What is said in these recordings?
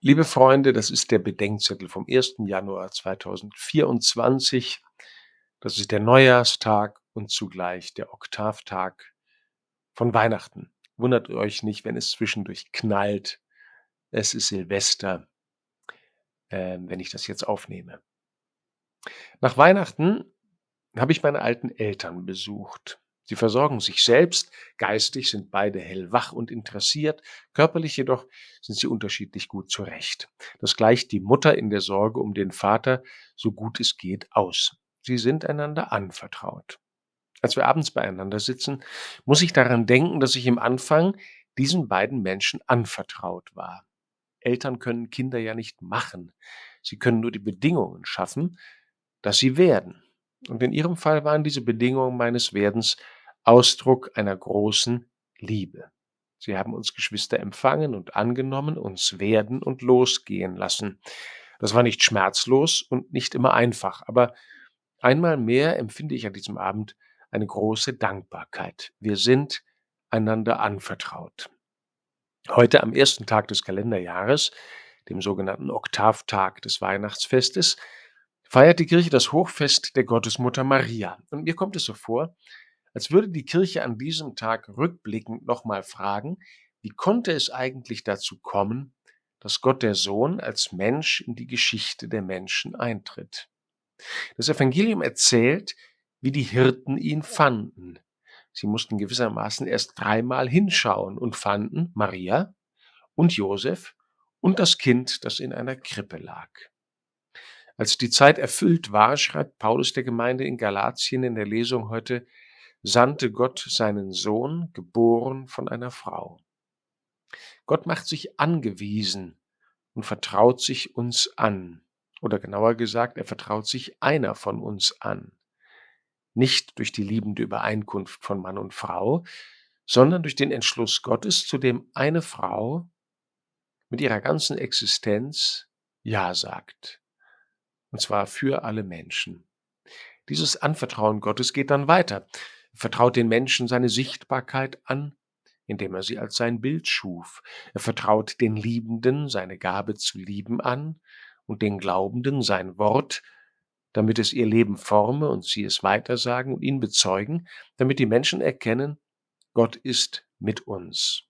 Liebe Freunde, das ist der Bedenkzettel vom 1. Januar 2024. Das ist der Neujahrstag und zugleich der Oktavtag von Weihnachten. Wundert euch nicht, wenn es zwischendurch knallt. Es ist Silvester, äh, wenn ich das jetzt aufnehme. Nach Weihnachten habe ich meine alten Eltern besucht. Sie versorgen sich selbst, geistig sind beide hellwach und interessiert, körperlich jedoch sind sie unterschiedlich gut zurecht. Das gleicht die Mutter in der Sorge um den Vater so gut es geht aus. Sie sind einander anvertraut. Als wir abends beieinander sitzen, muss ich daran denken, dass ich im Anfang diesen beiden Menschen anvertraut war. Eltern können Kinder ja nicht machen. Sie können nur die Bedingungen schaffen, dass sie werden. Und in ihrem Fall waren diese Bedingungen meines Werdens Ausdruck einer großen Liebe. Sie haben uns Geschwister empfangen und angenommen, uns werden und losgehen lassen. Das war nicht schmerzlos und nicht immer einfach, aber einmal mehr empfinde ich an diesem Abend eine große Dankbarkeit. Wir sind einander anvertraut. Heute am ersten Tag des Kalenderjahres, dem sogenannten Oktavtag des Weihnachtsfestes, feiert die Kirche das Hochfest der Gottesmutter Maria. Und mir kommt es so vor, als würde die Kirche an diesem Tag rückblickend nochmal fragen, wie konnte es eigentlich dazu kommen, dass Gott der Sohn als Mensch in die Geschichte der Menschen eintritt. Das Evangelium erzählt, wie die Hirten ihn fanden. Sie mussten gewissermaßen erst dreimal hinschauen und fanden Maria und Josef und das Kind, das in einer Krippe lag. Als die Zeit erfüllt war, schreibt Paulus der Gemeinde in Galatien in der Lesung heute, sandte Gott seinen Sohn, geboren von einer Frau. Gott macht sich angewiesen und vertraut sich uns an. Oder genauer gesagt, er vertraut sich einer von uns an. Nicht durch die liebende Übereinkunft von Mann und Frau, sondern durch den Entschluss Gottes, zu dem eine Frau mit ihrer ganzen Existenz Ja sagt. Und zwar für alle Menschen. Dieses Anvertrauen Gottes geht dann weiter vertraut den Menschen seine Sichtbarkeit an, indem er sie als sein Bild schuf. Er vertraut den Liebenden seine Gabe zu lieben an und den Glaubenden sein Wort, damit es ihr Leben forme und sie es weitersagen und ihn bezeugen, damit die Menschen erkennen, Gott ist mit uns.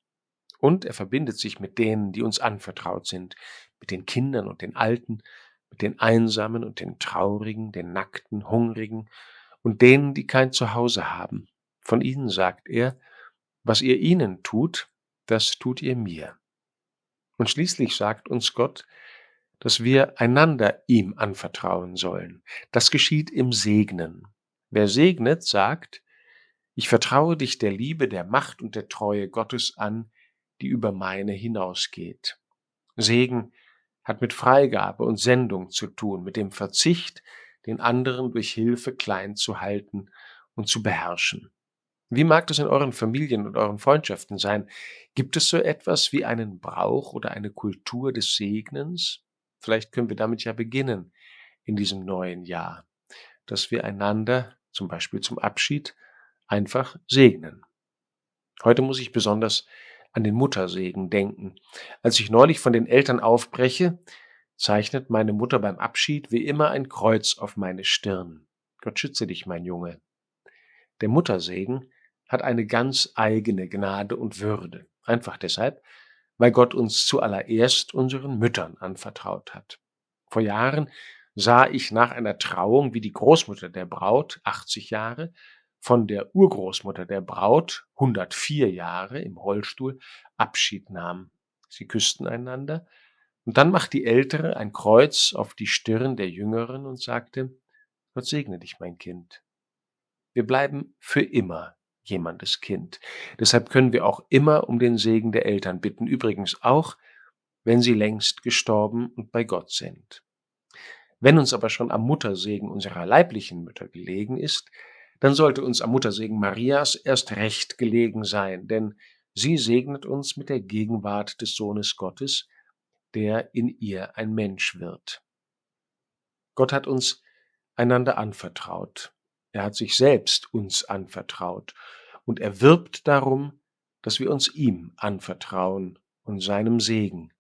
Und er verbindet sich mit denen, die uns anvertraut sind, mit den Kindern und den Alten, mit den Einsamen und den Traurigen, den Nackten, Hungrigen und denen, die kein Zuhause haben. Von ihnen sagt er, was ihr ihnen tut, das tut ihr mir. Und schließlich sagt uns Gott, dass wir einander ihm anvertrauen sollen. Das geschieht im Segnen. Wer segnet, sagt, ich vertraue dich der Liebe, der Macht und der Treue Gottes an, die über meine hinausgeht. Segen hat mit Freigabe und Sendung zu tun, mit dem Verzicht den anderen durch Hilfe klein zu halten und zu beherrschen. Wie mag das in euren Familien und euren Freundschaften sein? Gibt es so etwas wie einen Brauch oder eine Kultur des Segnens? Vielleicht können wir damit ja beginnen in diesem neuen Jahr, dass wir einander, zum Beispiel zum Abschied, einfach segnen. Heute muss ich besonders an den Muttersegen denken. Als ich neulich von den Eltern aufbreche, zeichnet meine Mutter beim Abschied wie immer ein Kreuz auf meine Stirn. Gott schütze dich, mein Junge. Der Muttersegen hat eine ganz eigene Gnade und Würde. Einfach deshalb, weil Gott uns zuallererst unseren Müttern anvertraut hat. Vor Jahren sah ich nach einer Trauung, wie die Großmutter der Braut, 80 Jahre, von der Urgroßmutter der Braut, 104 Jahre im Rollstuhl, Abschied nahm. Sie küssten einander und dann macht die Ältere ein Kreuz auf die Stirn der Jüngeren und sagte, Gott segne dich, mein Kind. Wir bleiben für immer jemandes Kind. Deshalb können wir auch immer um den Segen der Eltern bitten, übrigens auch, wenn sie längst gestorben und bei Gott sind. Wenn uns aber schon am Muttersegen unserer leiblichen Mütter gelegen ist, dann sollte uns am Muttersegen Marias erst recht gelegen sein, denn sie segnet uns mit der Gegenwart des Sohnes Gottes, der in ihr ein Mensch wird. Gott hat uns einander anvertraut. Er hat sich selbst uns anvertraut und er wirbt darum, dass wir uns ihm anvertrauen und seinem Segen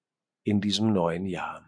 in diesem neuen Jahr.